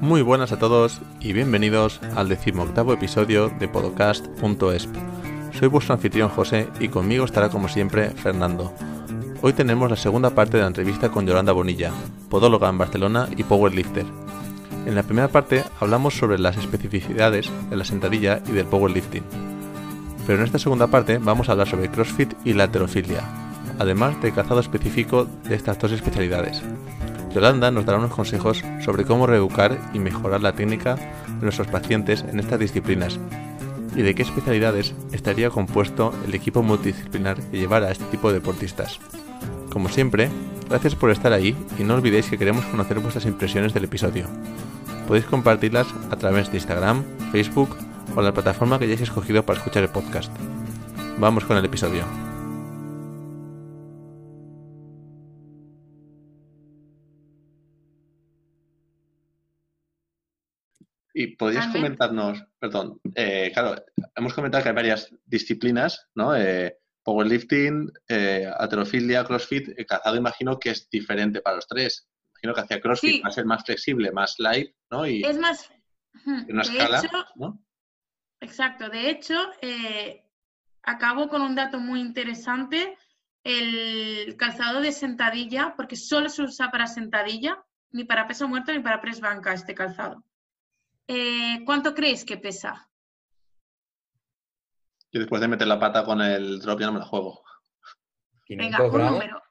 Muy buenas a todos y bienvenidos al decimoctavo episodio de podcast.esp. Soy vuestro anfitrión José y conmigo estará como siempre Fernando. Hoy tenemos la segunda parte de la entrevista con Yolanda Bonilla, podóloga en Barcelona y powerlifter. En la primera parte hablamos sobre las especificidades de la sentadilla y del powerlifting. Pero en esta segunda parte vamos a hablar sobre CrossFit y la heterofilia, además del calzado específico de estas dos especialidades. Yolanda nos dará unos consejos sobre cómo reeducar y mejorar la técnica de nuestros pacientes en estas disciplinas y de qué especialidades estaría compuesto el equipo multidisciplinar que llevara a este tipo de deportistas. Como siempre, gracias por estar ahí y no olvidéis que queremos conocer vuestras impresiones del episodio. Podéis compartirlas a través de Instagram, Facebook o la plataforma que hayáis escogido para escuchar el podcast. Vamos con el episodio. Y podrías comentarnos, perdón, eh, claro, hemos comentado que hay varias disciplinas, ¿no? Eh, powerlifting, eh, aterofilia, crossfit, el calzado imagino que es diferente para los tres. Imagino que hacia crossfit va a ser más flexible, más light, ¿no? Y es más... una escala, ¿no? Exacto. De hecho, acabo con un dato muy interesante. El calzado de sentadilla, porque solo se usa para sentadilla, ni para peso muerto ni para press banca este calzado. Eh, ¿cuánto crees que pesa? Yo después de meter la pata con el drop ya no me la juego. 500 Venga, gramos. un número.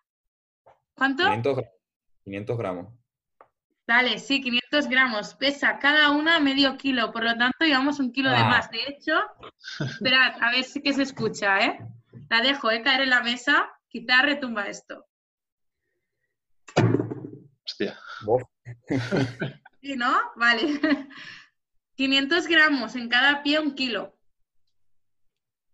¿Cuánto? 500, gramos. Dale, sí, 500 gramos. Pesa cada una medio kilo, por lo tanto llevamos un kilo de ah. más. De hecho, esperad, a ver si que se escucha, ¿eh? La dejo, ¿eh? Caer en la mesa, quizá retumba esto. Hostia. Sí, ¿no? Vale. 500 gramos en cada pie, un kilo.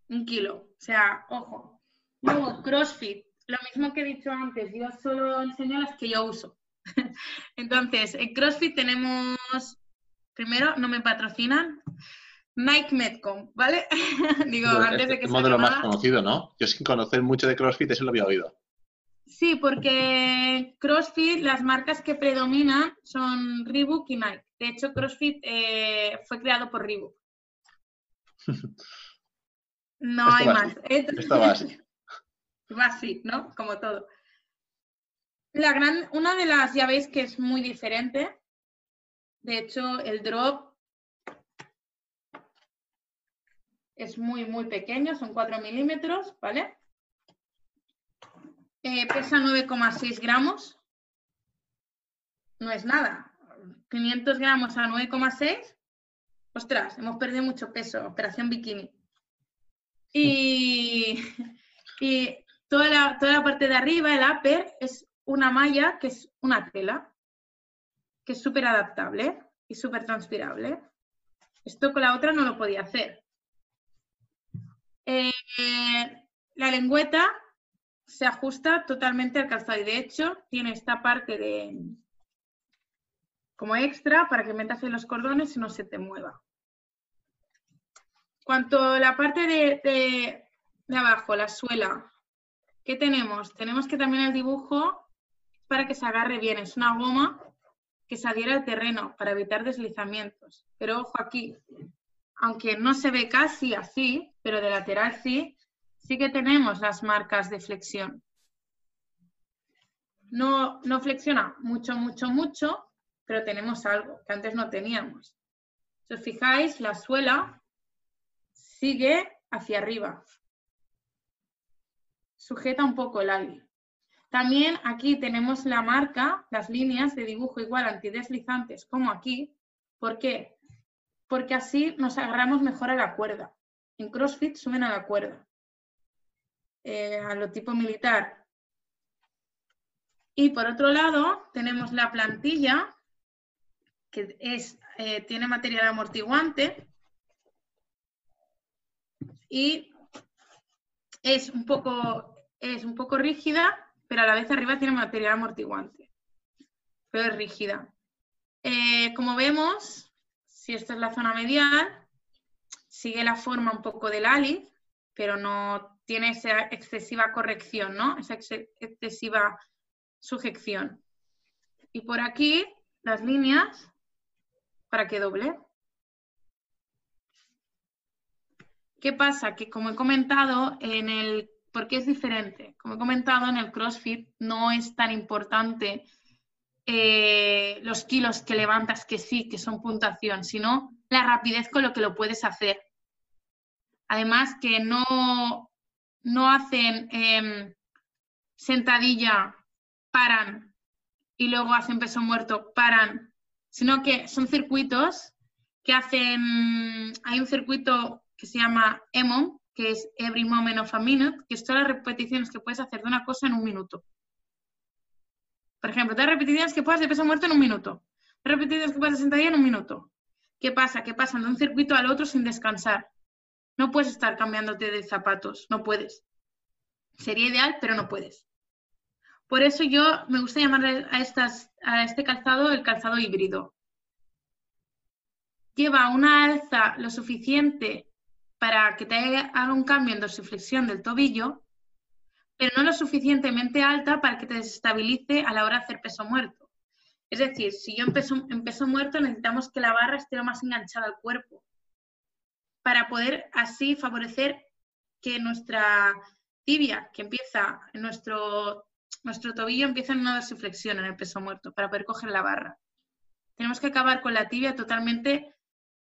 Un kilo. O sea, ojo. Luego, CrossFit. Lo mismo que he dicho antes, yo solo enseño las que yo uso. Entonces, en CrossFit tenemos, primero, no me patrocinan, Nike Medcom, ¿vale? Digo, antes de que... Es el modelo más conocido, ¿no? Yo sin conocer mucho de CrossFit, eso lo había oído. Sí, porque CrossFit, las marcas que predominan son Reebok y Nike. De hecho, CrossFit eh, fue creado por Reebok. No hay más. Esto va así. Va así, ¿no? Como todo. La gran, una de las, ya veis que es muy diferente. De hecho, el drop es muy, muy pequeño, son 4 milímetros, ¿vale? Eh, pesa 9,6 gramos. No es nada. 500 gramos a 9,6. Ostras, hemos perdido mucho peso. Operación bikini. Y, toda, la, toda la parte de arriba, el upper, es una malla que es una tela, que es súper adaptable y súper transpirable. Esto con la otra no lo podía hacer. Eh, la lengüeta se ajusta totalmente al calzado y de hecho tiene esta parte de como extra para que metas en los cordones y no se te mueva. Cuanto la parte de, de, abajo, la suela, ¿qué tenemos? Tenemos que también el dibujo para que se agarre bien. Es una goma que se adhiera al terreno para evitar deslizamientos. Pero ojo aquí, aunque no se ve casi así, pero de lateral sí, sí que tenemos las marcas de flexión. No, no flexiona mucho, mucho, mucho, pero tenemos algo que antes no teníamos. Si os fijáis, la suela sigue hacia arriba. Sujeta un poco el aire. También aquí tenemos la marca, las líneas de dibujo igual antideslizantes como aquí. ¿Por qué? Porque así nos agarramos mejor a la cuerda. En CrossFit suben a la cuerda. Eh, a lo tipo militar. Y por otro lado, tenemos la plantilla, que es, eh, tiene material amortiguante y es un, poco, es un poco rígida, pero a la vez arriba tiene material amortiguante, pero es rígida. Eh, como vemos, si esta es la zona medial, sigue la forma un poco del ali, pero no tiene esa excesiva corrección, ¿no? Esa excesiva sujeción. Y por aquí, las líneas para que doble. ¿Qué pasa? Que como he comentado, en el, ¿por qué es diferente? Como he comentado, en el CrossFit no es tan importante eh, los kilos que levantas, que sí, que son puntuación, sino la rapidez con lo que lo puedes hacer. Además que no, no hacen em, sentadilla, paran y luego hacen peso muerto, paran, sino que son circuitos que hacen, hay un circuito que se llama EMON, que es Every Moment of a Minute, que es todas las repeticiones que puedes hacer de una cosa en un minuto. Por ejemplo, las repeticiones que puedas de peso muerto en un minuto. Las repeticiones que puedas de sentadilla en un minuto. ¿Qué pasa? Que pasan de un circuito al otro sin descansar. No puedes estar cambiándote de zapatos, no puedes. Sería ideal, pero no puedes. Por eso yo me gusta llamar a, este calzado el calzado híbrido. Lleva una alza lo suficiente para que te haga un cambio en dorsiflexión del tobillo, pero no lo suficientemente alta para que te desestabilice a la hora de hacer peso muerto. Es decir, si yo empiezo en peso muerto necesitamos que la barra esté lo más enganchada al cuerpo para poder así favorecer que nuestra tibia, que empieza nuestro, nuestro tobillo, empieza en una dorsiflexión en el peso muerto para poder coger la barra. Tenemos que acabar con la tibia totalmente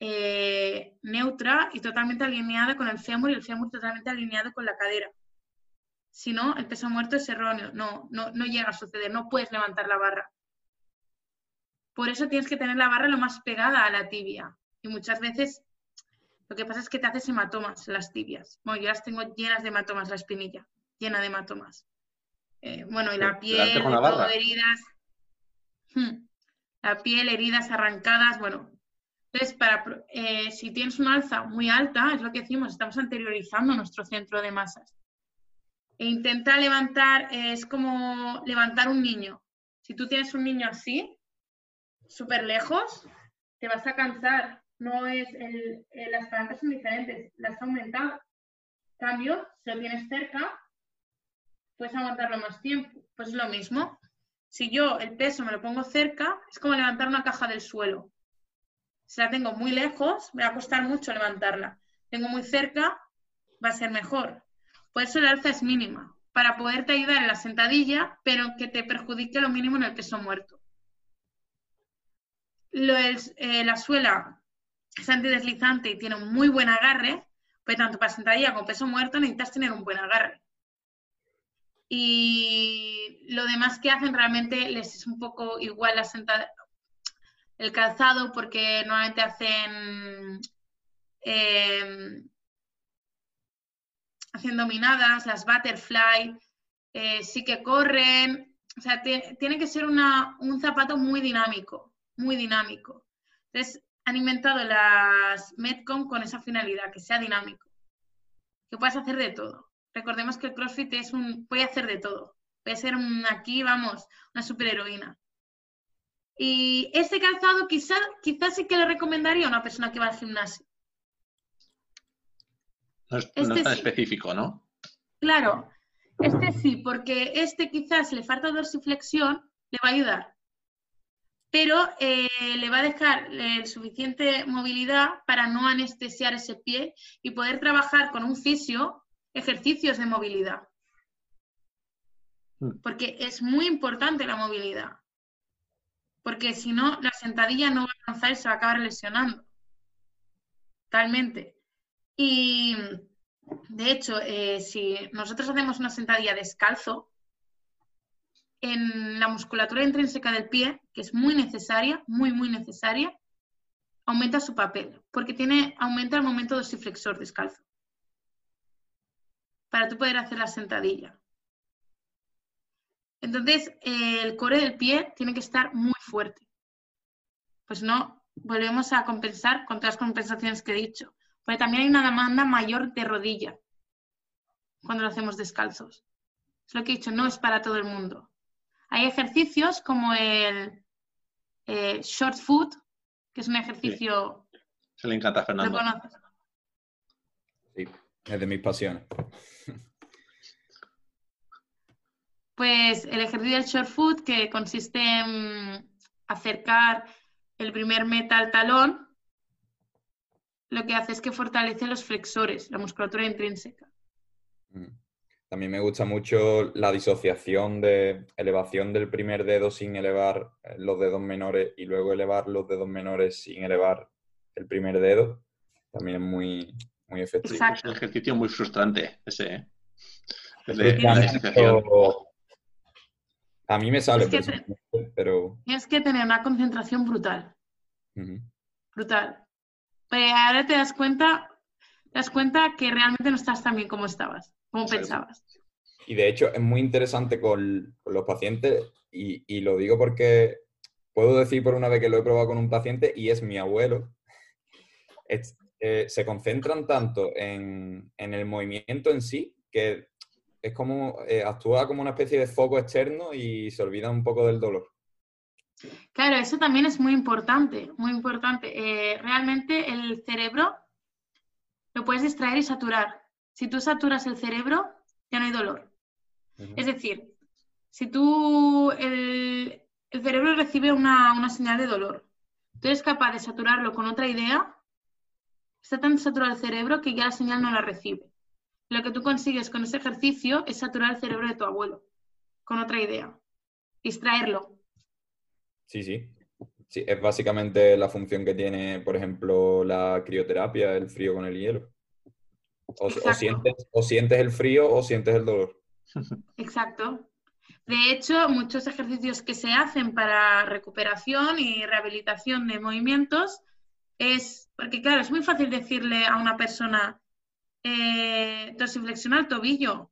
eh, neutra y totalmente alineada con el fémur y el fémur totalmente alineado con la cadera. Si no, el peso muerto es erróneo, no, no, no llega a suceder, no puedes levantar la barra. Por eso tienes que tener la barra lo más pegada a la tibia. Y muchas veces lo que pasa es que te haces hematomas las tibias. Bueno, yo las tengo llenas de hematomas, la espinilla, llena de hematomas. Eh, bueno, y la piel, heridas. Hmm. La piel, heridas arrancadas, bueno. Entonces, para, eh, si tienes una alza muy alta, es lo que decimos, estamos anteriorizando nuestro centro de masas. E intenta levantar, es como levantar un niño. Si tú tienes un niño así, súper lejos, te vas a cansar no es, el, eh, las plantas son diferentes, las aumentado. Cambio, si lo tienes cerca, puedes aguantarlo más tiempo. Pues es lo mismo. Si yo el peso me lo pongo cerca, es como levantar una caja del suelo. Si la tengo muy lejos, me va a costar mucho levantarla. Tengo muy cerca, va a ser mejor. Por eso la alza es mínima, para poderte ayudar en la sentadilla, pero que te perjudique lo mínimo en el peso muerto. Lo, eh, la suela es antideslizante y tiene un muy buen agarre, pues tanto para sentadilla como peso muerto necesitas tener un buen agarre. Y lo demás que hacen realmente les es un poco igual la el calzado porque normalmente hacen em, hacen dominadas, las butterfly, eh, sí que corren, o sea, tiene que ser un zapato muy dinámico, muy dinámico. Entonces, han inventado las Metcon con esa finalidad, que sea dinámico, que puedas hacer de todo. Recordemos que el CrossFit es un, puede hacer de todo. Puede ser aquí, vamos, una superheroína. Y este calzado quizás quizás sí que le recomendaría a una persona que va al gimnasio. No es, este tan específico, ¿no? Claro, este sí, porque este quizás le falta dorsiflexión, le va a ayudar pero eh, le va a dejar eh, suficiente movilidad para no anestesiar ese pie y poder trabajar con un fisio ejercicios de movilidad. Mm. Porque es muy importante la movilidad. Porque si no, la sentadilla no va a avanzar y se va a acabar lesionando. Totalmente. Y de hecho, eh, si nosotros hacemos una sentadilla descalzo, en la musculatura intrínseca del pie, que es muy necesaria, muy, muy necesaria, aumenta su papel, porque tiene, aumenta el momento dorsiflexor descalzo, para tú poder hacer la sentadilla. Entonces, el core del pie tiene que estar muy fuerte. Pues no, volvemos a compensar con todas las compensaciones que he dicho. Porque también hay una demanda mayor de rodilla cuando lo hacemos descalzos. Es lo que he dicho, no es para todo el mundo. Hay ejercicios como el eh, short foot, que es un ejercicio... Se le encanta a Fernando. Sí, es de mis pasiones. Pues el ejercicio del short foot, que consiste en acercar el primer metal talón, lo que hace es que fortalece los flexores, la musculatura intrínseca. Mm. También me gusta mucho la disociación de elevación del primer dedo sin elevar eh, los dedos menores y luego elevar los dedos menores sin elevar el primer dedo. También es muy, muy efectivo. Es un ejercicio muy frustrante ese. ¿eh? a mí me sale, pero... Tienes que tener una concentración brutal. Brutal. Pero ahora te das cuenta, te das cuenta que realmente no estás tan bien como estabas, como pensabas. Y de hecho es muy interesante con, los pacientes y, lo digo porque puedo decir por una vez que lo he probado con un paciente y es mi abuelo. Eh, se concentran tanto en, el movimiento en sí que es como eh, actúa como una especie de foco externo y se olvida un poco del dolor. Claro, eso también es muy importante, muy importante. Eh, realmente el cerebro lo puedes distraer y saturar. Si tú saturas el cerebro, ya no hay dolor. Es decir, si tú, el, cerebro recibe una, una, señal de dolor, tú eres capaz de saturarlo con otra idea, está tan saturado el cerebro que ya la señal no la recibe. Lo que tú consigues con ese ejercicio es saturar el cerebro de tu abuelo con otra idea, distraerlo. Sí, sí. Sí, es básicamente la función que tiene, por ejemplo, la crioterapia, el frío con el hielo. O, sientes, o sientes el frío o sientes el dolor. Exacto. De hecho, muchos ejercicios que se hacen para recuperación y rehabilitación de movimientos es, porque claro, es muy fácil decirle a una persona, eh, dorsiflexiona el tobillo,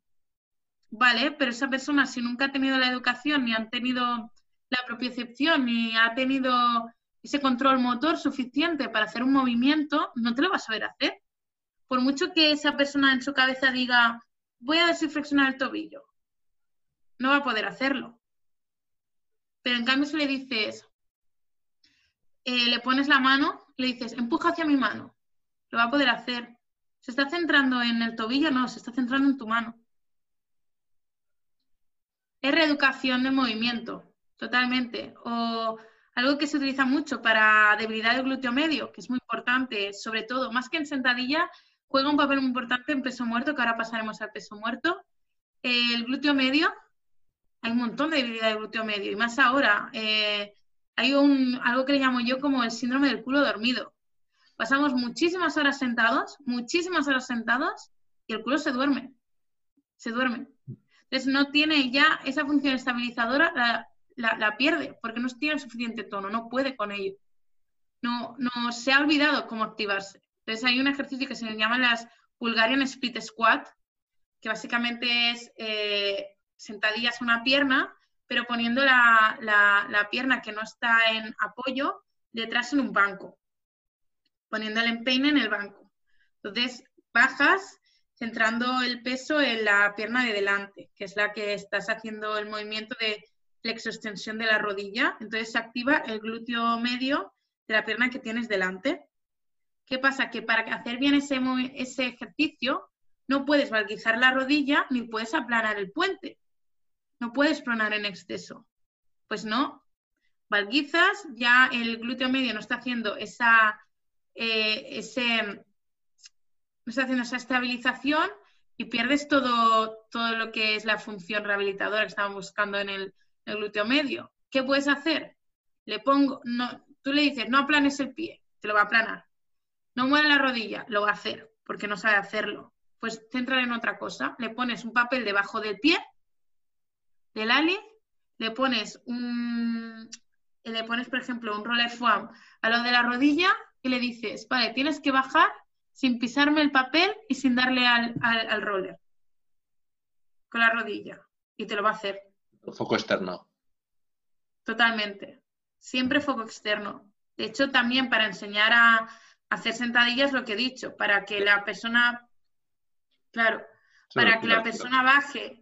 ¿vale? Pero esa persona si nunca ha tenido la educación ni ha tenido la propiocepción y ha tenido ese control motor suficiente para hacer un movimiento, no te lo vas a ver hacer. Por mucho que esa persona en su cabeza diga, voy a flexionar el tobillo, no va a poder hacerlo. Pero en cambio si le dices, eh, le pones la mano, le dices, empuja hacia mi mano, lo va a poder hacer. ¿Se está centrando en el tobillo? No, se está centrando en tu mano. Es reeducación de movimiento. Totalmente. O algo que se utiliza mucho para debilidad del glúteo medio, que es muy importante, sobre todo, más que en sentadilla, juega un papel muy importante en peso muerto, que ahora pasaremos al peso muerto. El glúteo medio, hay un montón de debilidad del glúteo medio, y más ahora. Eh, hay un, algo que le llamo yo como el síndrome del culo dormido. Pasamos muchísimas horas sentados, muchísimas horas sentados, y el culo se duerme. Se duerme. Entonces no tiene ya esa función estabilizadora, la, pierde porque no tiene suficiente tono, no puede con ello. No, no se ha olvidado cómo activarse. Entonces hay un ejercicio que se llama las Bulgarian Split Squat, que básicamente es eh, sentadillas una pierna, pero poniendo la, pierna que no está en apoyo detrás en un banco, poniendo el empeine en el banco. Entonces bajas centrando el peso en la pierna de delante, que es la que estás haciendo el movimiento de extensión de la rodilla, entonces se activa el glúteo medio de la pierna que tienes delante. ¿Qué pasa? Que para hacer bien ese, ejercicio no puedes valguizar la rodilla ni puedes aplanar el puente. No puedes pronar en exceso. Pues no. Valguizas, ya el glúteo medio no está haciendo esa, eh, ese, está haciendo esa estabilización y pierdes todo, todo lo que es la función rehabilitadora que estamos buscando en el, el glúteo medio. ¿Qué puedes hacer? Le pongo, no, tú le dices, no aplanes el pie, te lo va a aplanar. No mueve la rodilla, lo va a hacer, porque no sabe hacerlo. Pues centrar en otra cosa. Le pones un papel debajo del pie, del ali, le pones un, le pones, por ejemplo, un roller foam a lo de la rodilla y le dices, vale, tienes que bajar sin pisarme el papel y sin darle al, al roller con la rodilla. Y te lo va a hacer. Foco externo. Totalmente. Siempre foco externo. De hecho, también para enseñar a hacer sentadillas, lo que he dicho, para que la persona, claro, para que la persona baje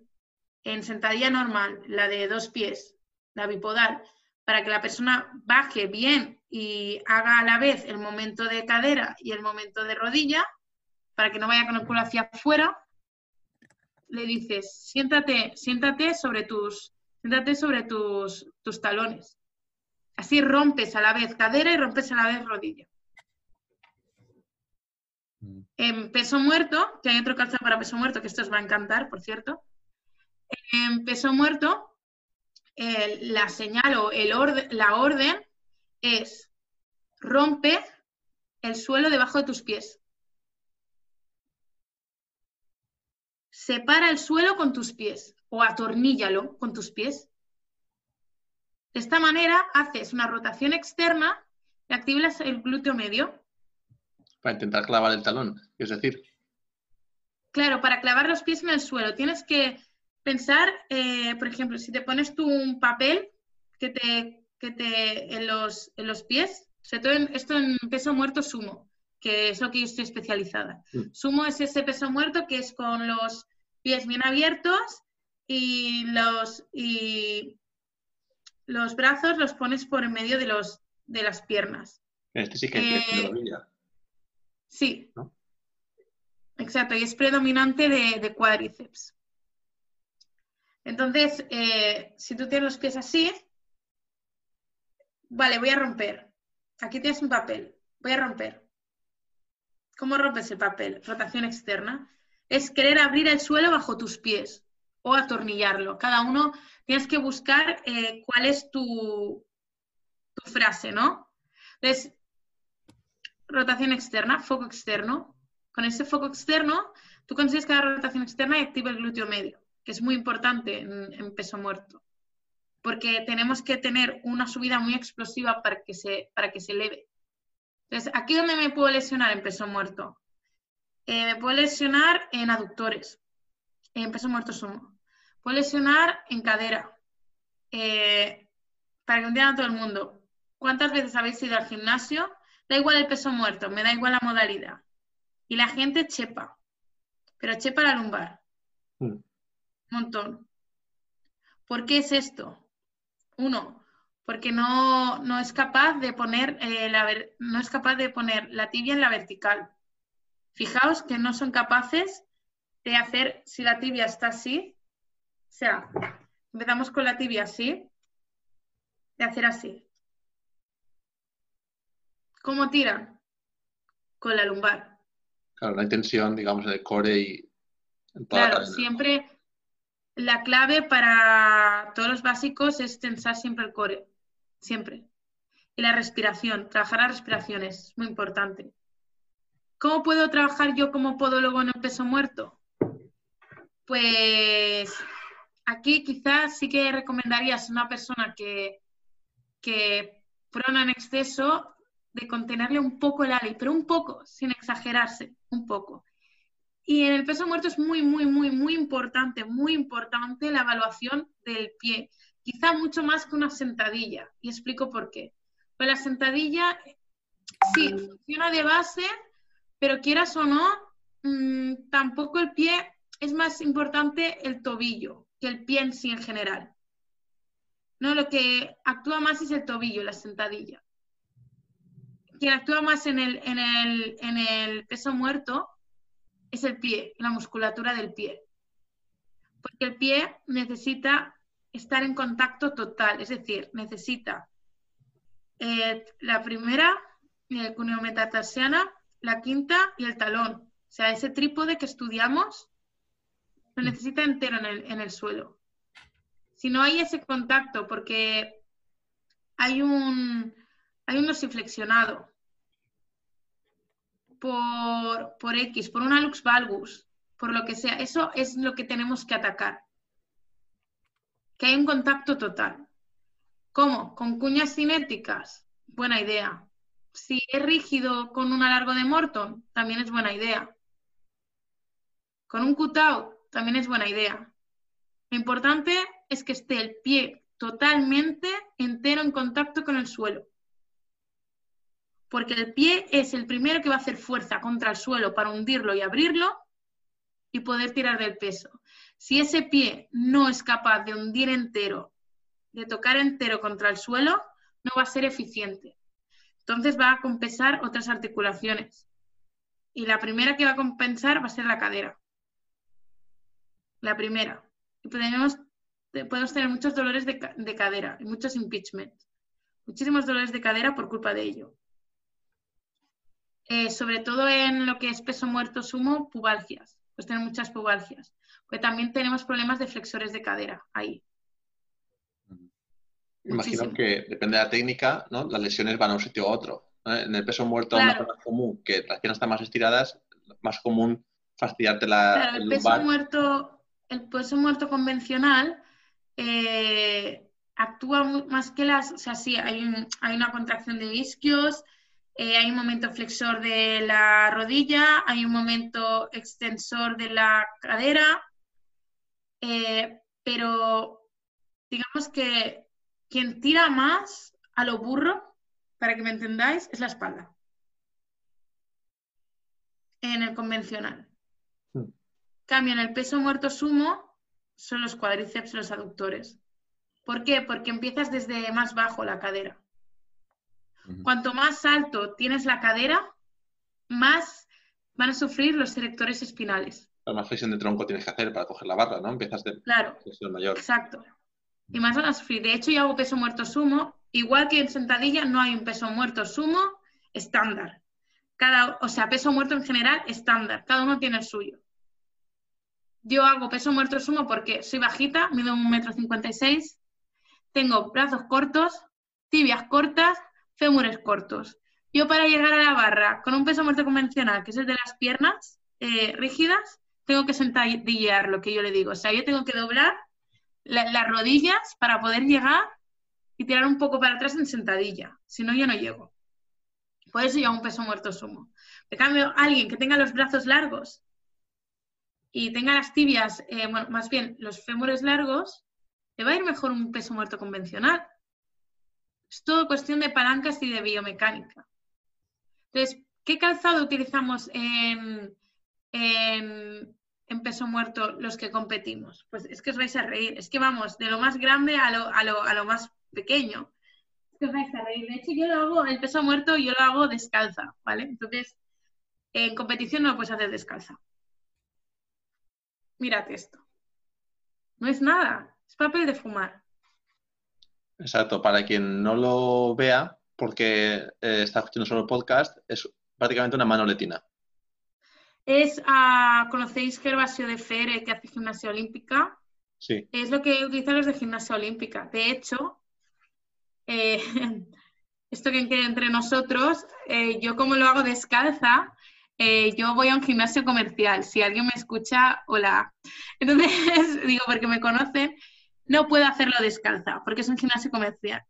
en sentadilla normal, la de dos pies, la bipodal, para que la persona baje bien y haga a la vez el momento de cadera y el momento de rodilla, para que no vaya con el culo hacia afuera, le dices, siéntate, siéntate sobre tus, siéntate sobre tus, tus talones. Así rompes a la vez cadera y rompes a la vez rodilla. Mm. En peso muerto, que hay otro calzado para peso muerto, que esto os va a encantar, por cierto. En peso muerto, la señal o el la orden es rompe el suelo debajo de tus pies. Separa el suelo con tus pies o atorníllalo con tus pies. De esta manera haces una rotación externa y activas el glúteo medio. Para intentar clavar el talón, es decir. Claro, para clavar los pies en el suelo tienes que pensar, eh, por ejemplo, si te pones tú un papel que te, que te en, los, en los pies, sobre todo en- esto en peso muerto sumo, que es lo que yo estoy especializada. Mm. Sumo es ese peso muerto que es con los pies bien abiertos y los, y los brazos los pones por en medio de, los, de las piernas. Este sí que Eh, es. Sí. ¿No? Exacto, y es predominante de, de cuádriceps. Entonces, eh, si tú tienes los pies así, vale, voy a romper. Aquí tienes un papel, voy a romper. ¿Cómo rompes el papel? Rotación externa. Es querer abrir el suelo bajo tus pies o atornillarlo. Cada uno tienes que buscar eh, cuál es tu, tu frase, ¿no? Entonces, rotación externa, foco externo. Con ese foco externo, tú consigues cada rotación externa y activa el glúteo medio, que es muy importante en, peso muerto. Porque tenemos que tener una subida muy explosiva para que se, para que se eleve. Entonces, ¿aquí dónde me puedo lesionar en peso muerto? Eh, me puedo lesionar en aductores, en peso muerto sumo. Puedo lesionar en cadera. Eh, para que entienda todo el mundo, ¿cuántas veces habéis ido al gimnasio? Da igual el peso muerto, me da igual la modalidad. Y la gente chepa, pero chepa la lumbar. Mm. Un montón. ¿Por qué es esto? Uno, porque no, no es capaz de poner eh, la no es capaz de poner la tibia en la vertical. Fijaos que no son capaces de hacer, si la tibia está así, o sea, empezamos con la tibia así, de hacer así. ¿Cómo tiran? Con la lumbar. Claro, la intención, digamos, del core y en toda la Claro, cadena. siempre la clave para todos los básicos es tensar siempre el core, siempre. Y la respiración, trabajar la respiración es muy importante. ¿Cómo puedo trabajar yo como podólogo en el peso muerto? Pues aquí quizás sí que recomendarías a una persona que, que prona en exceso de contenerle un poco el ali, pero un poco, sin exagerarse, un poco. Y en el peso muerto es muy, muy, muy, muy importante, muy importante la evaluación del pie. Quizá mucho más que una sentadilla. Y explico por qué. Pues la sentadilla, sí, funciona de base, pero quieras o no, mm, tampoco el pie es más importante el tobillo que el pie en sí en general. No, lo que actúa más es el tobillo, la sentadilla. Quien actúa más en el, en el, en el peso muerto es el pie, la musculatura del pie. Porque el pie necesita estar en contacto total, es decir, necesita eh, la primera, el cuneo metatarsiana, la quinta y el talón. O sea, ese trípode que estudiamos lo necesita entero en el, en el suelo. Si no hay ese contacto, porque hay un, hay un por, por X, por una lux valgus, por lo que sea, eso es lo que tenemos que atacar. Que hay un contacto total. ¿Cómo? ¿Con cuñas cinéticas? Buena idea. Si es rígido con un alargo de Morton, también es buena idea. Con un cutout, también es buena idea. Lo importante es que esté el pie totalmente entero en contacto con el suelo. Porque el pie es el primero que va a hacer fuerza contra el suelo para hundirlo y abrirlo y poder tirar del peso. Si ese pie no es capaz de hundir entero, de tocar entero contra el suelo, no va a ser eficiente. Entonces va a compensar otras articulaciones. Y la primera que va a compensar va a ser la cadera. La primera. Y podemos, tener muchos dolores de, de cadera y muchos impeachment. muchísimos dolores de cadera por culpa de ello. Eh, sobre todo en lo que es peso muerto sumo, pubalgias. Pues tener muchas pubalgias. Porque también tenemos problemas de flexores de cadera ahí. Imagino que depende de la técnica, ¿no? Las lesiones van a un sitio u otro. En el peso muerto más común, que las piernas están más estiradas, más común fastidiarte la. Claro, el, peso muerto, el peso muerto convencional eh, actúa más que las, o sea, sí, hay, hay una contracción de isquios, eh, hay un momento flexor de la rodilla, hay un momento extensor de la cadera, eh, pero digamos que quien tira más a lo burro, para que me entendáis, es la espalda. En el convencional. Hmm. Cambio en el peso muerto sumo, son los cuádriceps, los aductores. ¿Por qué? Porque empiezas desde más bajo la cadera. Cuanto más alto tienes la cadera, más van a sufrir los erectores espinales. La más flexión de tronco tienes que hacer para coger la barra, ¿no? Empiezas de claro, mayor. Exacto y más van a sufrir. De hecho, yo hago peso muerto sumo, igual que en sentadilla no hay un peso muerto sumo estándar. Cada, o sea, peso muerto en general estándar, cada uno tiene el suyo. Yo hago peso muerto sumo porque soy bajita, mido un metro cincuenta y seis, tengo brazos cortos, tibias cortas, fémures cortos. Yo para llegar a la barra con un peso muerto convencional, que es el de las piernas eh, rígidas, tengo que sentadillear lo que yo le digo. O sea, yo tengo que doblar las rodillas para poder llegar y tirar un poco para atrás en sentadilla. Si no, yo no llego. Por eso yo un peso muerto sumo. En cambio, alguien que tenga los brazos largos y tenga las tibias, eh, bueno, más bien los fémures largos, le va a ir mejor un peso muerto convencional. Es todo cuestión de palancas y de biomecánica. Entonces, ¿qué calzado utilizamos en, peso muerto los que competimos? Pues es que os vais a reír. Es que vamos de lo más grande a lo, a lo, a lo más pequeño. Es que os vais a reír. De hecho, yo lo hago, el peso muerto, yo lo hago descalza, ¿vale? Entonces, en competición no lo puedes hacer descalza. Mírate esto. No es nada, es papel de fumar. Exacto, para quien no lo vea, porque eh, está escuchando solo el podcast, es prácticamente una manoletina es, ah, ¿conocéis Gervasio de Fere que hace gimnasia olímpica? Sí. Es lo que utilizan los de gimnasia olímpica. De hecho, eh, esto que entre nosotros, eh, yo como lo hago descalza, eh, yo voy a un gimnasio comercial. Si alguien me escucha, hola. Entonces, digo, porque me conocen, no puedo hacerlo descalza, porque es un gimnasio comercial.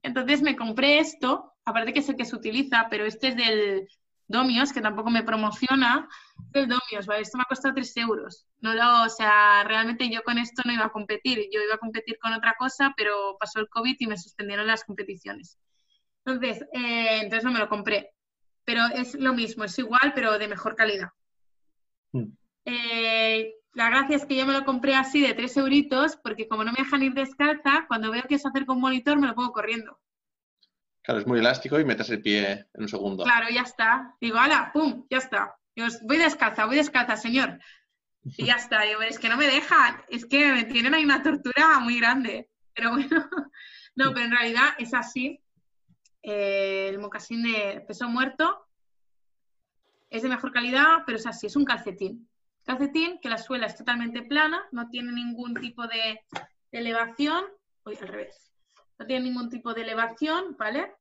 Entonces me compré esto, aparte que sé que se utiliza, pero este es del Domios, que tampoco me promociona, el Domios, ¿vale? Esto me ha costado 3 euros. No lo, o sea, realmente yo con esto no iba a competir, yo iba a competir con otra cosa, pero pasó el COVID y me suspendieron las competiciones. Entonces, eh, entonces no me lo compré. Pero es lo mismo, es igual, pero de mejor calidad. Mm. Eh, la gracia es que yo me lo compré así de 3 euritos, porque como no me dejan ir descalza, cuando veo que es hacer con monitor, me lo pongo corriendo. Claro, es muy elástico y metes el pie en un segundo. Claro, ya está. Digo, hala, pum, ya está. Digo, voy descalza, voy descalza, señor. Y ya está. Digo, es que no me dejan, es que me tienen ahí una tortura muy grande. Pero bueno, no, pero en realidad es así. Eh, el mocasín de peso muerto es de mejor calidad, pero es así, es un calcetín. Calcetín que la suela es totalmente plana, no tiene ningún tipo de, de elevación. Uy, al revés. No tiene ningún tipo de elevación, ¿vale?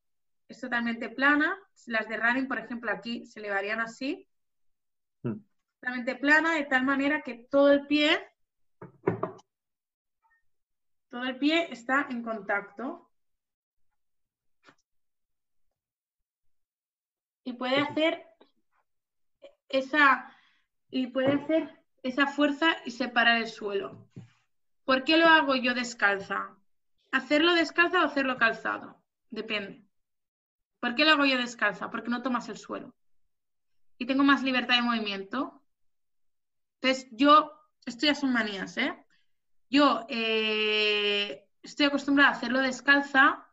es totalmente plana. Las de running, por ejemplo, aquí se elevarían así. Hmm. Totalmente plana, de tal manera que todo el pie, todo el pie está en contacto. Y puede hacer esa, y puede hacer esa fuerza y separar el suelo. ¿Por qué lo hago yo descalza? ¿Hacerlo descalza o hacerlo calzado? Depende. ¿Por qué lo hago yo descalza? Porque no tomas el suelo. Y tengo más libertad de movimiento. Entonces, yo, esto ya son manías, ¿eh? Yo eh, estoy acostumbrada a hacerlo descalza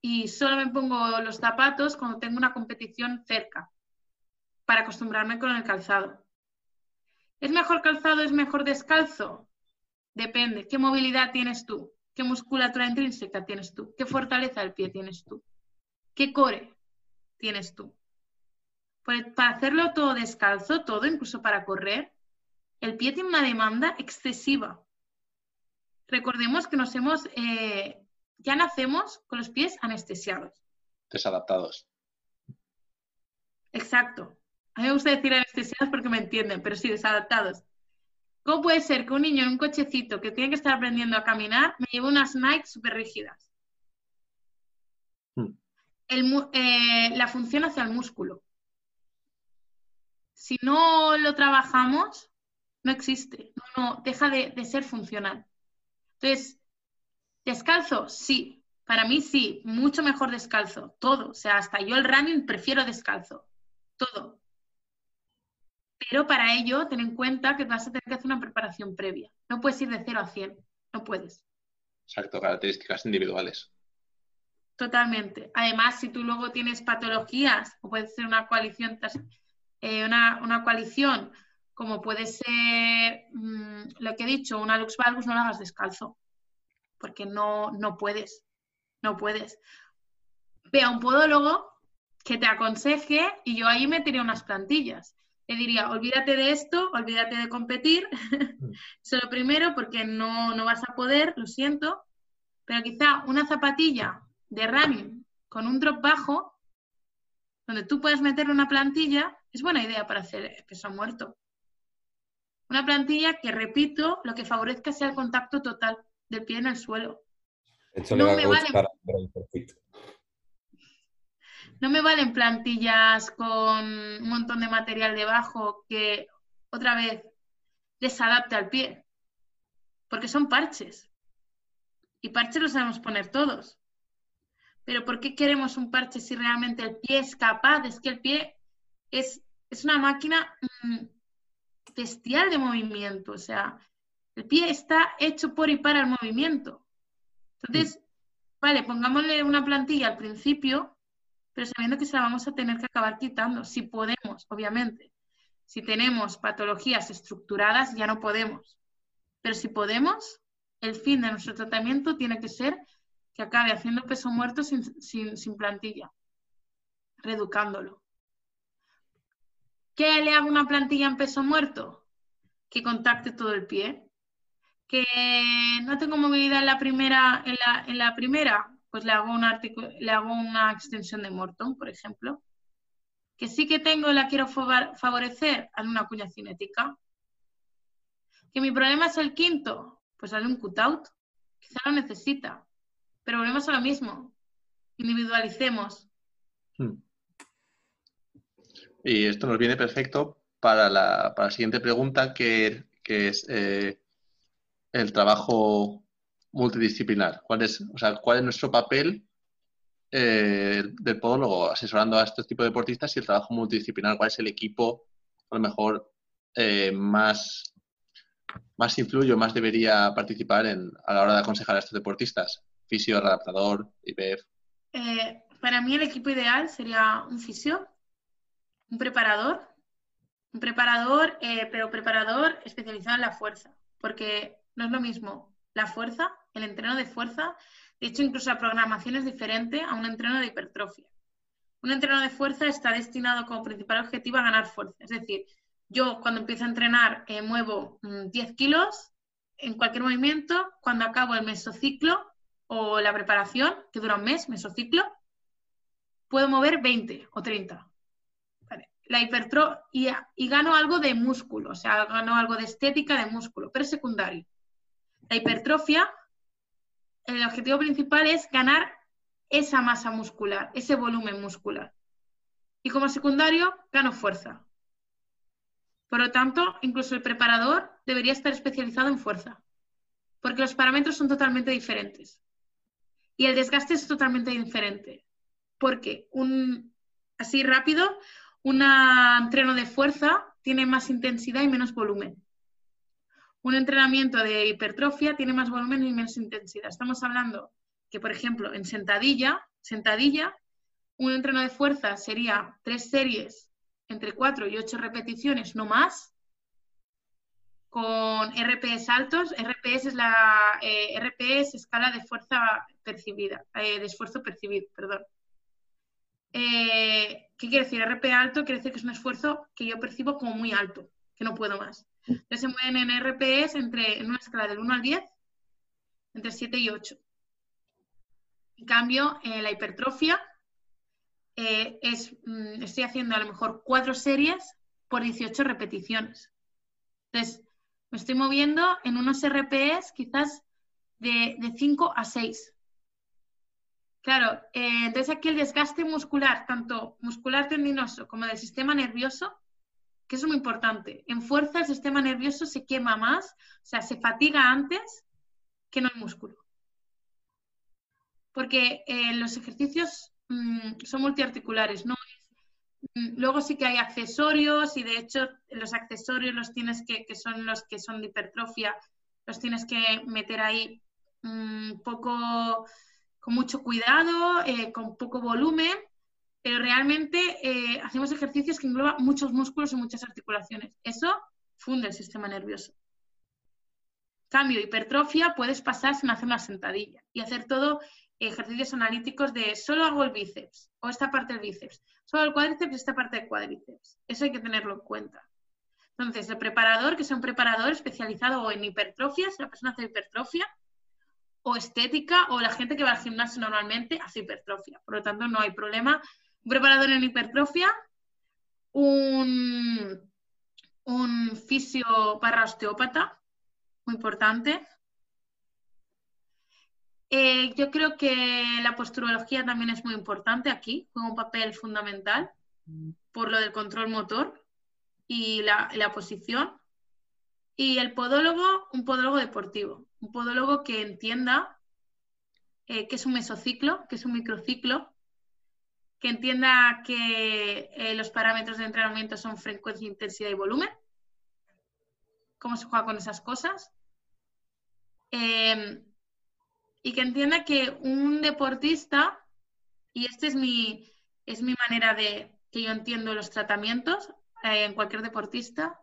y solo me pongo los zapatos cuando tengo una competición cerca para acostumbrarme con el calzado. ¿Es mejor calzado, es mejor descalzo? Depende. ¿Qué movilidad tienes tú? ¿Qué musculatura intrínseca tienes tú? ¿Qué fortaleza del pie tienes tú? ¿Qué core tienes tú? Pues para hacerlo todo descalzo, todo, incluso para correr, el pie tiene una demanda excesiva. Recordemos que nos hemos, eh, ya nacemos con los pies anestesiados. Desadaptados. Exacto. A mí me gusta decir anestesiados porque me entienden, pero sí, desadaptados. ¿Cómo puede ser que un niño en un cochecito que tiene que estar aprendiendo a caminar me lleve unas Nike súper rígidas? Hmm. Eh, la función hacia el músculo. Si no lo trabajamos, no existe, no, deja de, de ser funcional. Entonces, descalzo, sí, para mí sí, mucho mejor descalzo, todo. O sea, hasta yo el running prefiero descalzo, todo. Pero para ello, ten en cuenta que vas a tener que hacer una preparación previa. No puedes ir de 0 a 100, no puedes. Exacto, características individuales. Totalmente. Además, si tú luego tienes patologías, o puede ser una coalición, eh, una, coalición, como puede ser mm, lo que he dicho, una lux valgus, no la hagas descalzo, porque no, no puedes, no puedes. Ve a un podólogo que te aconseje y yo ahí metería unas plantillas le diría, olvídate de esto, olvídate de competir, mm. eso es lo primero porque no, no vas a poder, lo siento, pero quizá una zapatilla de running con un drop bajo, donde tú puedes meter una plantilla, es buena idea para hacer peso muerto. Una plantilla que, repito, lo que favorezca sea el contacto total del pie en el suelo. no me vale no me valen plantillas con un montón de material debajo que otra vez desadapte al pie, porque son parches. Y parches los sabemos poner todos. Pero ¿por qué queremos un parche si realmente el pie es capaz? Es que el pie es, es una máquina mm, bestial de movimiento. O sea, el pie está hecho por y para el movimiento. Entonces, vale, pongámosle una plantilla al principio pero sabiendo que se la vamos a tener que acabar quitando, si podemos, obviamente. Si tenemos patologías estructuradas, ya no podemos. Pero si podemos, el fin de nuestro tratamiento tiene que ser que acabe haciendo peso muerto sin, plantilla, reeducándolo. ¿Qué le hago una plantilla en peso muerto? Que contacte todo el pie. Que no tengo movilidad en la primera, en la, en la primera, pues le hago, una extensión de Morton, por ejemplo. Que sí que tengo y la quiero favorecer, hazle una cuña cinética. Que mi problema es el quinto, pues hazle un cutout. Quizá lo necesita. Pero volvemos a lo mismo. Individualicemos. Hmm. Y esto nos viene perfecto para la, siguiente pregunta, que, es eh, el trabajo multidisciplinar? ¿Cuál es, o sea, cuál es nuestro papel eh, del podólogo asesorando a este tipo de deportistas y el trabajo multidisciplinar? ¿Cuál es el equipo a lo mejor eh, más, más influye más debería participar en, a la hora de aconsejar a estos deportistas? Fisio, adaptador, IPF. Eh, para mí el equipo ideal sería un fisio, un preparador, un preparador, pero preparador especializado en la fuerza, porque no es lo mismo la fuerza el entreno de fuerza. De hecho, incluso la programación es diferente a un entreno de hipertrofia. Un entreno de fuerza está destinado como principal objetivo a ganar fuerza. Es decir, yo cuando empiezo a entrenar eh, muevo 10 mm, kilos en cualquier movimiento. Cuando acabo el mesociclo o la preparación, que dura un mes, mesociclo, puedo mover 20 o 30. La hipertrofia y, y gano algo de músculo, o sea, gano algo de estética de músculo, pero es secundario. La hipertrofia el objetivo principal es ganar esa masa muscular, ese volumen muscular. Y como secundario, gano fuerza. Por lo tanto, incluso el preparador debería estar especializado en fuerza, porque los parámetros son totalmente diferentes. Y el desgaste es totalmente diferente, porque un, así rápido, un entreno de fuerza tiene más intensidad y menos volumen. Un entrenamiento de hipertrofia tiene más volumen y menos intensidad. Estamos hablando que, por ejemplo, en sentadilla, sentadilla, un entreno de fuerza sería tres series entre cuatro y ocho repeticiones, no más, con RPS altos. RPS es la eh, RPS escala de fuerza percibida, eh, de esfuerzo percibido, perdón. Eh, ¿Qué quiere decir? RP alto quiere decir que es un esfuerzo que yo percibo como muy alto, que no puedo más. Entonces se mueven en RPS entre, en una escala del 1 al 10, entre 7 y 8. En cambio, la hipertrofia es, mm, estoy haciendo a lo mejor cuatro series por 18 repeticiones. Entonces, me estoy moviendo en unos RPS quizás de, 5 a 6. Claro, eh, entonces aquí el desgaste muscular, tanto muscular tendinoso como del sistema nervioso, que es muy importante. En fuerza el sistema nervioso se quema más, o sea, se fatiga antes que no el músculo. Porque eh, los ejercicios mm, son multiarticulares, no Mm, luego sí que hay accesorios y de hecho los accesorios los tienes que, que son los que son de hipertrofia, los tienes que meter ahí mm, poco, con mucho cuidado, eh, con poco volumen, pero realmente eh, hacemos ejercicios que engloban muchos músculos y muchas articulaciones. Eso funde el sistema nervioso. Cambio, hipertrofia, puedes pasar sin hacer una sentadilla y hacer todo ejercicios analíticos de solo hago el bíceps o esta parte del bíceps, solo el cuádriceps y esta parte del cuádriceps. Eso hay que tenerlo en cuenta. Entonces, el preparador, que es un preparador especializado o en hipertrofia, si la persona hace hipertrofia, o estética, o la gente que va al gimnasio normalmente hace hipertrofia. Por lo tanto, no hay problema. Un preparador en hipertrofia, un, un fisio para osteópata, muy importante, eh, yo creo que la posturología también es muy importante aquí, juega un papel fundamental por lo del control motor y la, posición. Y el podólogo, un podólogo deportivo, un podólogo que entienda eh, que es un mesociclo, que es un microciclo, que entienda que eh, los parámetros de entrenamiento son frecuencia, intensidad y volumen, cómo se juega con esas cosas y que entienda que un deportista, y esta es mi, es mi manera de que yo entiendo los tratamientos eh, en cualquier deportista,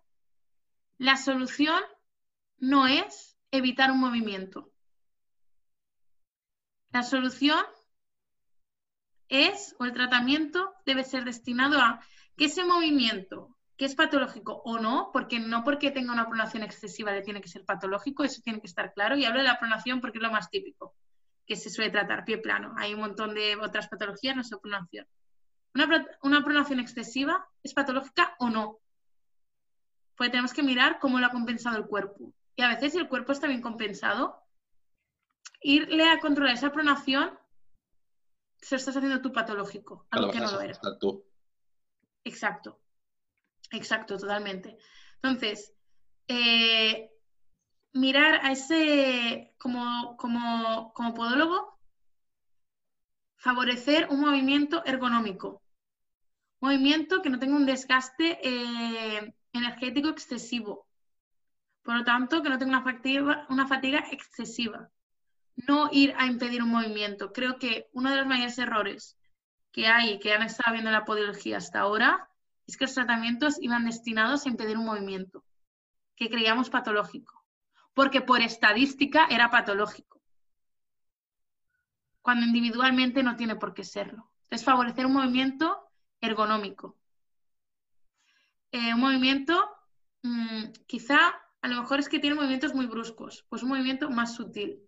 la solución no es evitar un movimiento. La solución es, o el tratamiento debe ser destinado a que ese movimiento que es patológico o no, porque no porque tenga una pronación excesiva le tiene que ser patológico, eso tiene que estar claro. Y hablo de la pronación porque es lo más típico que se suele tratar, pie plano. Hay un montón de otras patologías, no es pronación. Una, una pronación excesiva es patológica o no. Pues tenemos que mirar cómo lo ha compensado el cuerpo. Y a veces si el cuerpo está bien compensado, irle a controlar esa pronación se lo estás haciendo tú patológico, algo que no lo era. Exacto. Exacto, totalmente. Entonces, eh, mirar a ese, como, como, como podólogo, favorecer un movimiento ergonómico. Movimiento que no tenga un desgaste eh, energético excesivo. Por lo tanto, que no tenga una fatiga, una fatiga excesiva. No ir a impedir un movimiento. Creo que uno de los mayores errores que hay, que han estado viendo en la podología hasta ahora, es que los tratamientos iban destinados a impedir un movimiento, que creíamos patológico, porque por estadística era patológico, cuando individualmente no tiene por qué serlo. Es favorecer un movimiento ergonómico. Eh, un movimiento, mm, quizá a lo mejor es que tiene movimientos muy bruscos, pues un movimiento más sutil.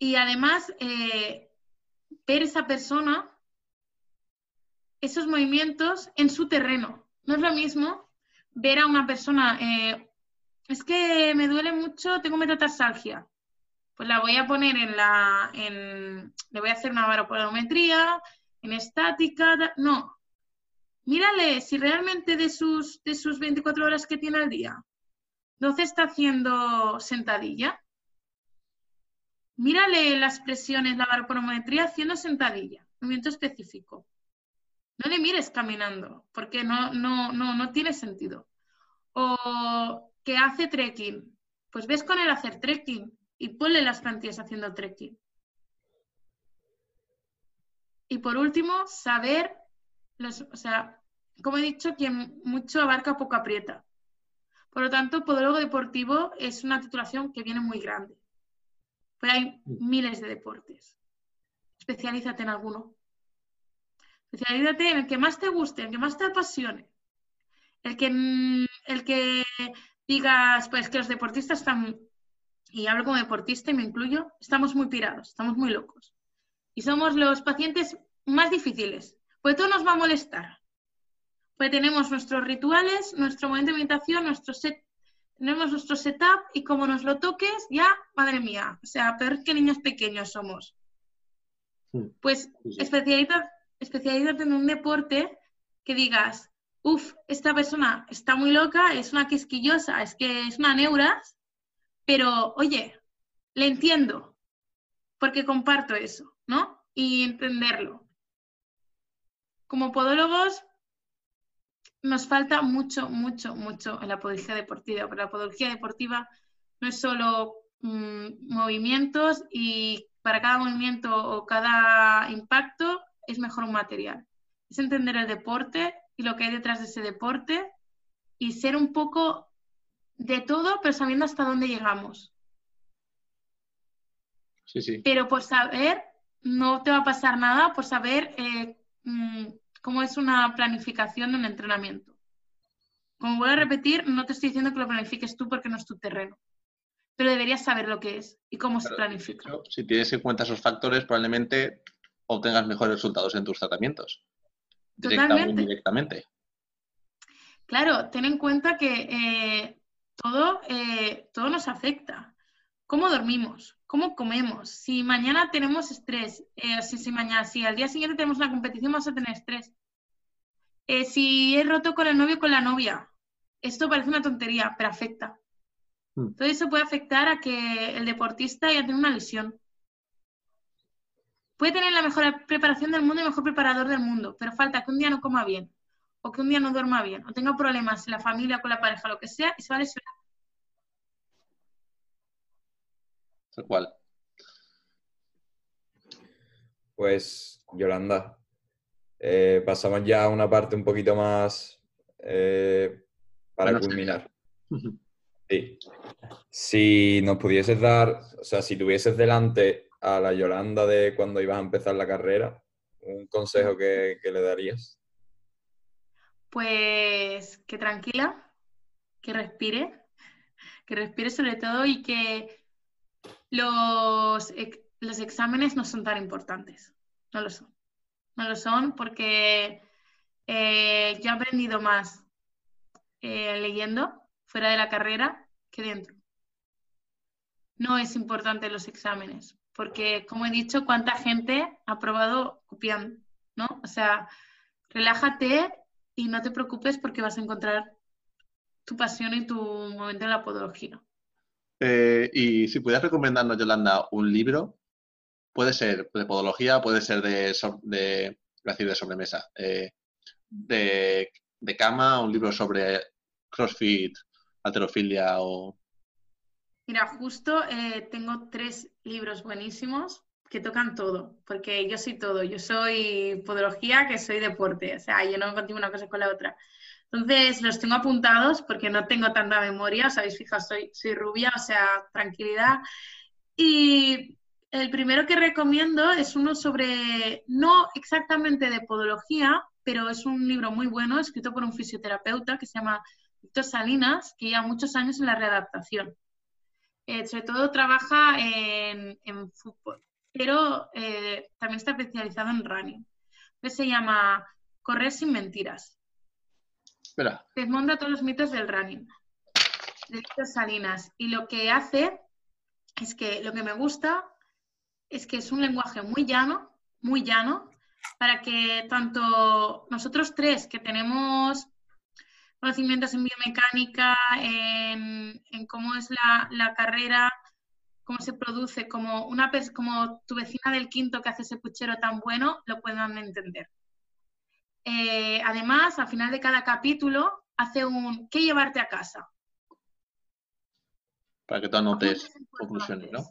Y además, eh, ver esa persona esos movimientos en su terreno. No es lo mismo ver a una persona, eh, es que me duele mucho, tengo metatarsalgia. Pues la voy a poner en la, le voy a hacer una baropodometría, en estática, no. Mírale si realmente de sus, de sus 24 horas que tiene al día, 12 está haciendo sentadilla. Mírale las presiones, la baropodometría haciendo sentadilla, movimiento específico. No le mires caminando, porque no, no, no, no tiene sentido. O que hace trekking, pues ves con él hacer trekking y ponle las plantillas haciendo trekking. Y por último, saber, o sea, como he dicho, quien mucho abarca, poco aprieta. Por lo tanto, podólogo deportivo es una titulación que viene muy grande. Pero hay miles de deportes. Especialízate en alguno. Especialízate en el que más te guste, en el que más te apasione. El que, mm, el que digas, pues que los deportistas están, y hablo como deportista y me incluyo, estamos muy pirados, estamos muy locos. Y somos los pacientes más difíciles, pues todo nos va a molestar. Pues tenemos nuestros rituales, nuestro momento de meditación, nuestro set, tenemos nuestro setup y como nos lo toques, ya, madre mía, o sea, peor que niños pequeños somos. Pues especialízate en un deporte que digas, uff, esta persona está muy loca, es una quisquillosa, es que es una neuras, pero oye, le entiendo, porque comparto eso, ¿no? Y entenderlo. Como podólogos, nos falta mucho, mucho, mucho en la podología deportiva, pero la podología deportiva no es solo mm, movimientos y para cada movimiento o cada impacto es mejor un material. Es entender el deporte y lo que hay detrás de ese deporte y ser un poco de todo, pero sabiendo hasta dónde llegamos. Sí, sí. Pero por saber, no te va a pasar nada por saber eh, mm, cómo es una planificación de un entrenamiento. Como voy a repetir, no te estoy diciendo que lo planifiques tú porque no es tu terreno, pero deberías saber lo que es y cómo se planifica. si tienes en cuenta esos factores, probablemente obtengas mejores resultados en tus tratamientos. Totalmente. Directamente. Claro, ten en cuenta que eh, todo, eh, todo nos afecta. ¿Cómo dormimos? ¿Cómo comemos? Si mañana tenemos estrés, eh, si, si, mañana, si al día siguiente tenemos una competición, vamos a tener estrés. si he roto con el novio o con la novia, esto parece una tontería, pero afecta. Hmm. Todo eso puede afectar a que el deportista ya tenga una lesión. Puede tener la mejor preparación del mundo y mejor preparador del mundo, pero falta que un día no coma bien, o que un día no duerma bien, o tenga problemas en la familia, con la pareja, lo que sea, y se va a lesionar. Tal cual. Pues, Yolanda, eh, pasamos ya a una parte un poquito más eh, para culminar. Sí. Si nos pudieses dar, o sea, si tuvieses delante a la Yolanda de cuando ibas a empezar la carrera? ¿Un consejo que, le darías? Pues que tranquila, que respire, que respire sobre todo y que los, los exámenes no son tan importantes, no lo son. No lo son porque eh, yo he aprendido más eh, leyendo fuera de la carrera que dentro. No es importante los exámenes, porque como he dicho, cuánta gente ha probado copiando, ¿no? O sea, relájate y no te preocupes porque vas a encontrar tu pasión y tu momento en la podología. Eh, y si pudieras recomendarnos, Yolanda, un libro, puede ser de podología, puede ser de, de, de sobremesa, eh, de, de cama, un libro sobre CrossFit, alterofilia o Mira, justo eh, tengo tres libros buenísimos que tocan todo, porque yo soy todo, yo soy podología, que soy deporte, o sea, yo no contigo una cosa con la otra. Entonces, los tengo apuntados porque no tengo tanta memoria, os habéis soy, rubia, o sea, tranquilidad. Y el primero que recomiendo es uno sobre, no exactamente de podología, pero es un libro muy bueno, escrito por un fisioterapeuta que se llama Víctor Salinas, que lleva muchos años en la readaptación. Eh, sobre todo trabaja en, fútbol, pero eh, también está especializado en running. se llama Correr sin mentiras. Espera. Desmonta todos los mitos del running. De Salinas. Y lo que hace es que lo que me gusta es que es un lenguaje muy llano, muy llano, para que tanto nosotros tres que tenemos conocimientos en biomecánica, en, cómo es la, carrera, cómo se produce, como, una, como tu vecina del quinto que hace ese puchero tan bueno, lo puedan entender. Eh, además, al final de cada capítulo, hace un ¿qué llevarte a casa? Para que tú anotes conclusiones, ¿no?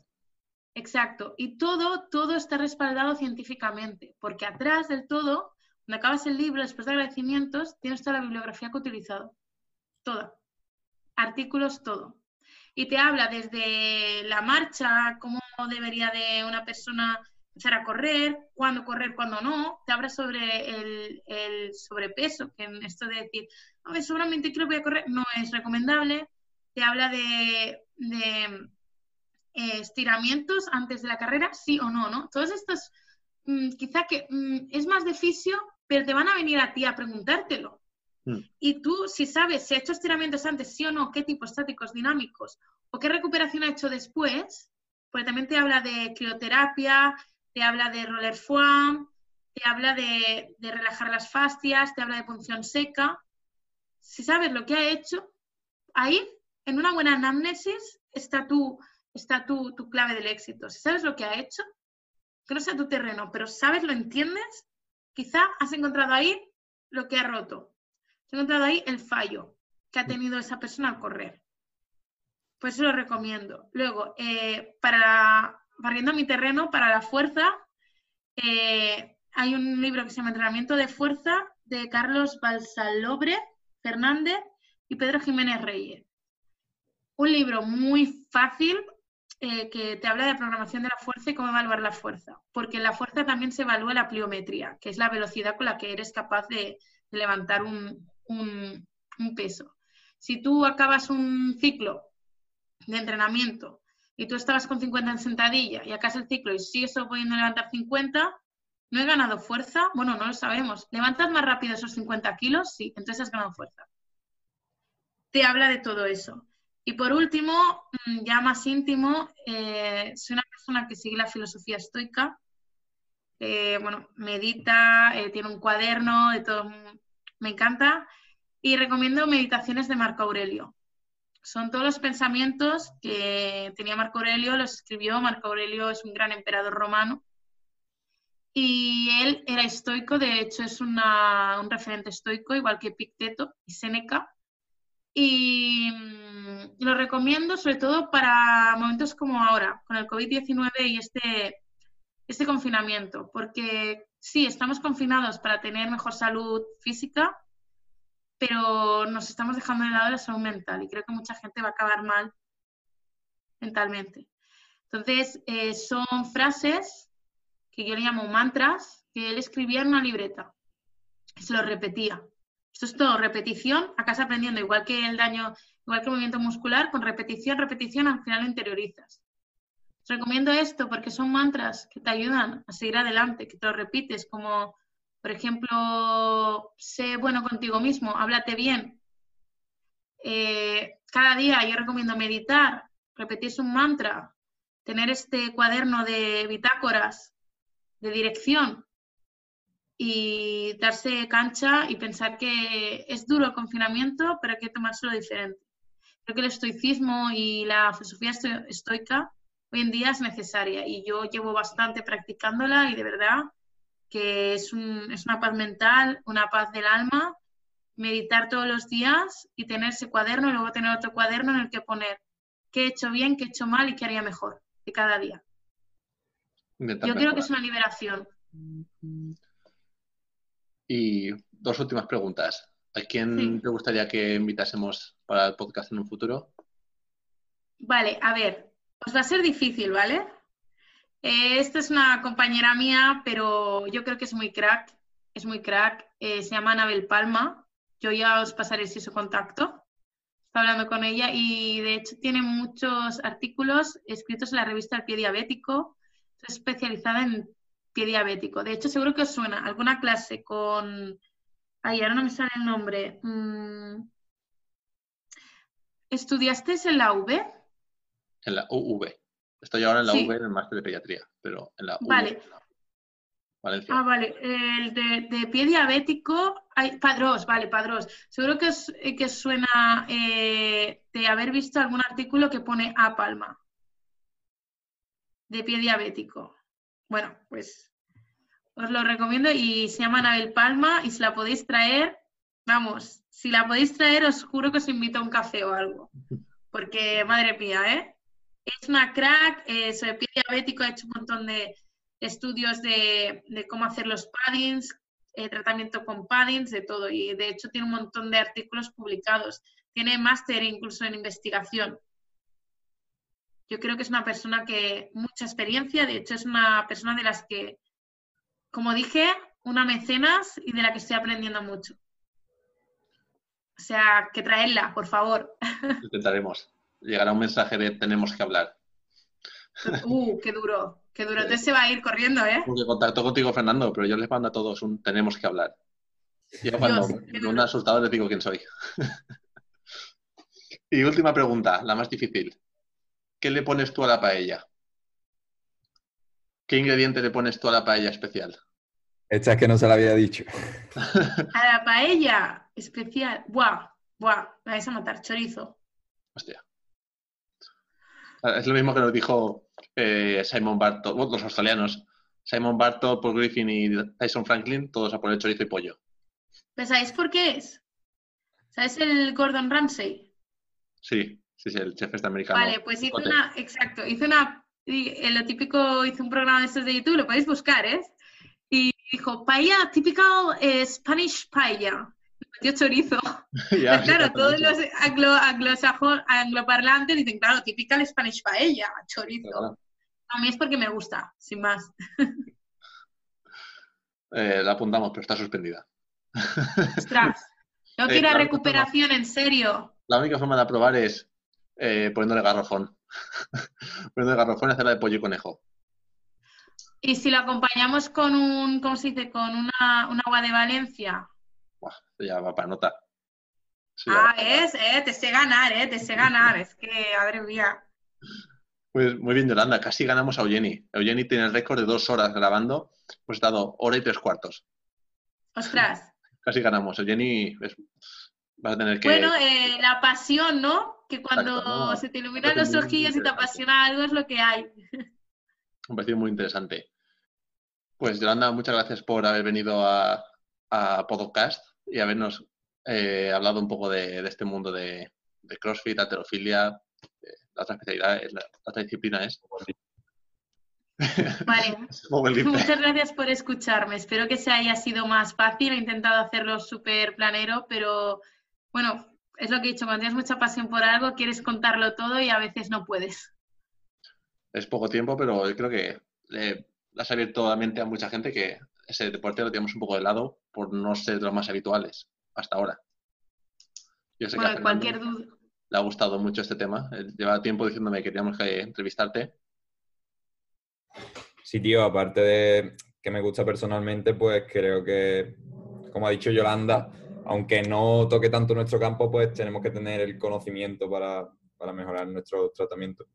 Exacto. Y todo, todo está respaldado científicamente, porque atrás del todo cuando acabas el libro, después de agradecimientos, tienes toda la bibliografía que he utilizado. Toda. artículos, todo. Y te habla desde la marcha, cómo debería de una persona empezar a correr, cuándo correr, cuándo no. Te habla sobre el, sobrepeso, que en esto de decir, a ver, seguramente creo que voy a correr, no es recomendable. Te habla de, eh, estiramientos antes de la carrera, sí o no, ¿no? Todos estos, mm, quizá que mm, es más de fisio, pero te van a venir a ti a preguntártelo. Mm. Y tú, si sabes si ha hecho estiramientos antes, sí o no, qué tipo estáticos, dinámicos, o qué recuperación ha hecho después, porque también te habla de crioterapia, te habla de roller foam, te habla de, relajar las fascias, te habla de punción seca. Si sabes lo que ha hecho, ahí, en una buena anamnesis, está tu, está tu, tu clave del éxito. Si sabes lo que ha hecho, que no sea tu terreno, pero sabes, lo entiendes, quizá has encontrado ahí lo que ha roto. He encontrado ahí el fallo que ha tenido esa persona al correr. Pues eso lo recomiendo. Luego, eh, para barriendo mi terreno, para la fuerza, eh, hay un libro que se llama Entrenamiento de Fuerza de Carlos Balsalobre Fernández y Pedro Jiménez Reyes. Un libro muy fácil eh, que te habla de programación de la fuerza y cómo evaluar la fuerza. Porque la fuerza también se evalúa la pliometría, que es la velocidad con la que eres capaz de levantar un, un, peso. Si tú acabas un ciclo de entrenamiento y tú estabas con 50 en sentadilla y acabas el ciclo y sigues pudiendo levantar 50, ¿no he ganado fuerza? Bueno, no lo sabemos. ¿Levantas más rápido esos 50 kilos? Sí, entonces has ganado fuerza. Te habla de todo eso. Y por último, mm, ya más íntimo, eh, soy una persona que sigue la filosofía estoica. Bueno, medita, eh, tiene un cuaderno, de todo, me encanta. Y recomiendo meditaciones de Marco Aurelio. Son todos los pensamientos que tenía Marco Aurelio, los escribió. Marco Aurelio es un gran emperador romano. Y él era estoico, de hecho es un referente estoico, igual que Picteto y Séneca. Y mm, lo recomiendo sobre todo para momentos como ahora, con el COVID-19 y este, este confinamiento, porque sí, estamos confinados para tener mejor salud física, pero nos estamos dejando de lado la salud mental y creo que mucha gente va a acabar mal mentalmente. Entonces, eh, son frases que yo le llamo mantras que él escribía en una libreta y se lo repetía. Esto es todo repetición, acá aprendiendo, igual que el daño, igual que el movimiento muscular, con repetición, repetición, al final lo interiorizas. Os recomiendo esto porque son mantras que te ayudan a seguir adelante, que te lo repites como por ejemplo, sé bueno contigo mismo, háblate bien. Eh, cada día yo recomiendo meditar, repetir un mantra, tener este cuaderno de bitácoras, de dirección y darse cancha y pensar que es duro el confinamiento, pero hay que tomárselo diferente. Creo que el estoicismo y la filosofía estoica hoy en día es necesaria y yo llevo bastante practicándola y de verdad que es, una paz mental, una paz del alma, meditar todos los días y tener ese cuaderno y luego tener otro cuaderno en el que poner qué he hecho bien, qué he hecho mal y qué haría mejor de cada día. Yo creo que es una liberación. Y dos últimas preguntas. ¿A quién te gustaría que invitásemos para el podcast en un futuro? Vale, a ver, os va a ser difícil, ¿vale? Eh, esta es una compañera mía, pero yo creo que es muy crack. Es muy crack. Eh, se llama Anabel Palma. Yo ya os pasaré si su contacto. Está hablando con ella y de hecho tiene muchos artículos escritos en la revista El Pie Diabético. Es especializada en pie diabético. De hecho, seguro que os suena alguna clase con. Ay, ahora no me sale el nombre. Mm. ¿Estudiaste en la V? En la UV. Estoy ahora en la V en el máster de pediatría, pero en la vale. Valencia. Ah, vale. El de, pie diabético, hay, Padros, vale, Padros. Seguro que, es, que suena eh, de haber visto algún artículo que pone A palma. De pie diabético. Bueno, pues os lo recomiendo y se llama Anabel Palma y si la podéis traer, vamos, si la podéis traer os juro que os invito a un café o algo. Porque, madre mía, ¿eh? Es una crack, eh, sobre pie diabético, ha hecho un montón de estudios de, cómo hacer los paddings, eh, tratamiento con paddings, de todo. Y de hecho tiene un montón de artículos publicados. tiene máster incluso en investigación. Yo creo que es una persona que mucha experiencia, de hecho es una persona de las que, como dije, una mecenas y de la que estoy aprendiendo mucho. O sea, que traerla, por favor. Intentaremos. Llegará un mensaje de tenemos que hablar. Uh, qué duro, qué duro. Entonces se va a ir corriendo, ¿eh? Porque contacto contigo, Fernando, pero yo les mando a todos un tenemos que hablar. Yo cuando un asustado les digo quién soy. y última pregunta, la más difícil. ¿Qué le pones tú a la paella? ¿Qué ingrediente le pones tú a la paella especial? Esta es que no se la había dicho. a la paella especial. Buah, buah, me vais a matar, chorizo. Hostia. Es lo mismo que nos dijo eh, Simon Barton, los australianos. Simon Barton, Paul Griffin y Tyson Franklin, todos a poner chorizo y pollo. ¿Sabéis por qué es? ¿Sabes el Gordon Ramsay? Sí, sí, sí, el chef este americano. Vale, pues hizo una, exacto, hizo una, lo típico, hizo un programa de estos de YouTube, lo podéis buscar, ¿eh? Y dijo, paella, typical eh, Spanish paella. Metió chorizo. Claro, todos los anglo, angloparlantes dicen, claro, typical Spanish paella, chorizo. A mí es porque me gusta, sin más. Eh, la apuntamos, pero está suspendida. Ostras, no quiero eh, recuperación, en serio. La única forma de aprobar es eh, poniéndole garrofón. poniéndole garrofón y hacerla de pollo y conejo. Y si lo acompañamos con un, ¿cómo se dice? Con una, un agua de Valencia. Ya va para nota. ah, es, eh, te sé ganar, eh, te sé ganar. es que, madre mía. Pues muy bien, Yolanda, casi ganamos a Eugeni. Eugeni tiene el récord de dos horas grabando, pues ha estado hora y tres cuartos. Ostras. Casi ganamos. Eugeni va a tener que... Bueno, eh, la pasión, ¿no? Que cuando se te iluminan los ojillos y te apasiona algo es lo que hay. Me parecido muy interesante. Pues Yolanda, muchas gracias por haber venido a, Podcast y habernos eh, hablado un poco de, este mundo de, CrossFit, alterofilia, la otra especialidad, la, otra disciplina es. Vale. Muchas gracias por escucharme. Espero que se haya sido más fácil. He intentado hacerlo súper planero, pero bueno, es lo que he dicho. Cuando tienes mucha pasión por algo, quieres contarlo todo y a veces no puedes es poco tiempo, pero yo creo que le has abierto la mente a mucha gente que ese deporte lo tenemos un poco de lado por no ser de los más habituales hasta ahora. Yo sé que a cualquier duda. Le ha gustado mucho este tema. Lleva tiempo diciéndome que teníamos que entrevistarte. Sí, tío, aparte de que me gusta personalmente, pues creo que, como ha dicho Yolanda, aunque no toque tanto nuestro campo, pues tenemos que tener el conocimiento para, para mejorar nuestro tratamiento.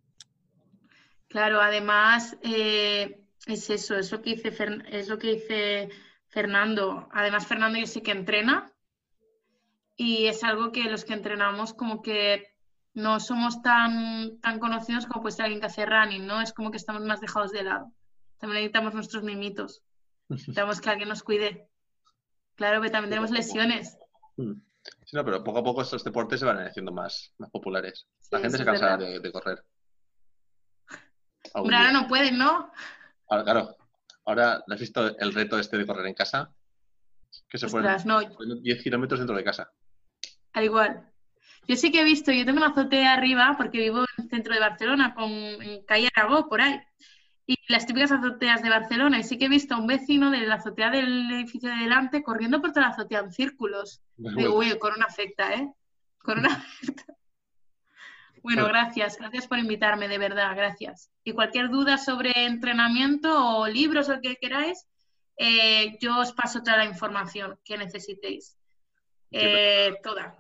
Claro, además eh, es eso, es lo, que dice es lo que dice Fernando. Además, Fernando yo sé que entrena y es algo que los que entrenamos como que no somos tan, tan conocidos como puede ser alguien que hace running, ¿no? Es como que estamos más dejados de lado. También necesitamos nuestros mimitos. Necesitamos que alguien nos cuide. Claro que también tenemos lesiones. Sí, no, pero poco a poco estos deportes se van haciendo más, más populares. La gente se cansa de, correr. Ahora no pueden, ¿no? Ahora, claro. Ahora, ¿has visto el reto este de correr en casa? Que se Ostras, no. 10 kilómetros dentro de casa. Al igual. Yo sí que he visto, yo tengo una azotea arriba porque vivo en el centro de Barcelona, con, en calle Aragó, por ahí. Y las típicas azoteas de Barcelona. Y sí que he visto a un vecino de la azotea del edificio de delante corriendo por toda la azotea en círculos. Digo, uy, corona afecta, ¿eh? Corona afecta. Bueno, gracias, gracias por invitarme, de verdad, gracias. Y cualquier duda sobre entrenamiento o libros o que queráis, eh, yo os paso toda la información que necesitéis. Eh, toda.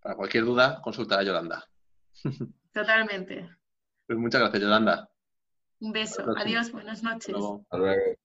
Para cualquier duda, consulta a Yolanda. Totalmente. Pues muchas gracias, Yolanda. Un beso. Adiós, buenas noches. Hasta luego.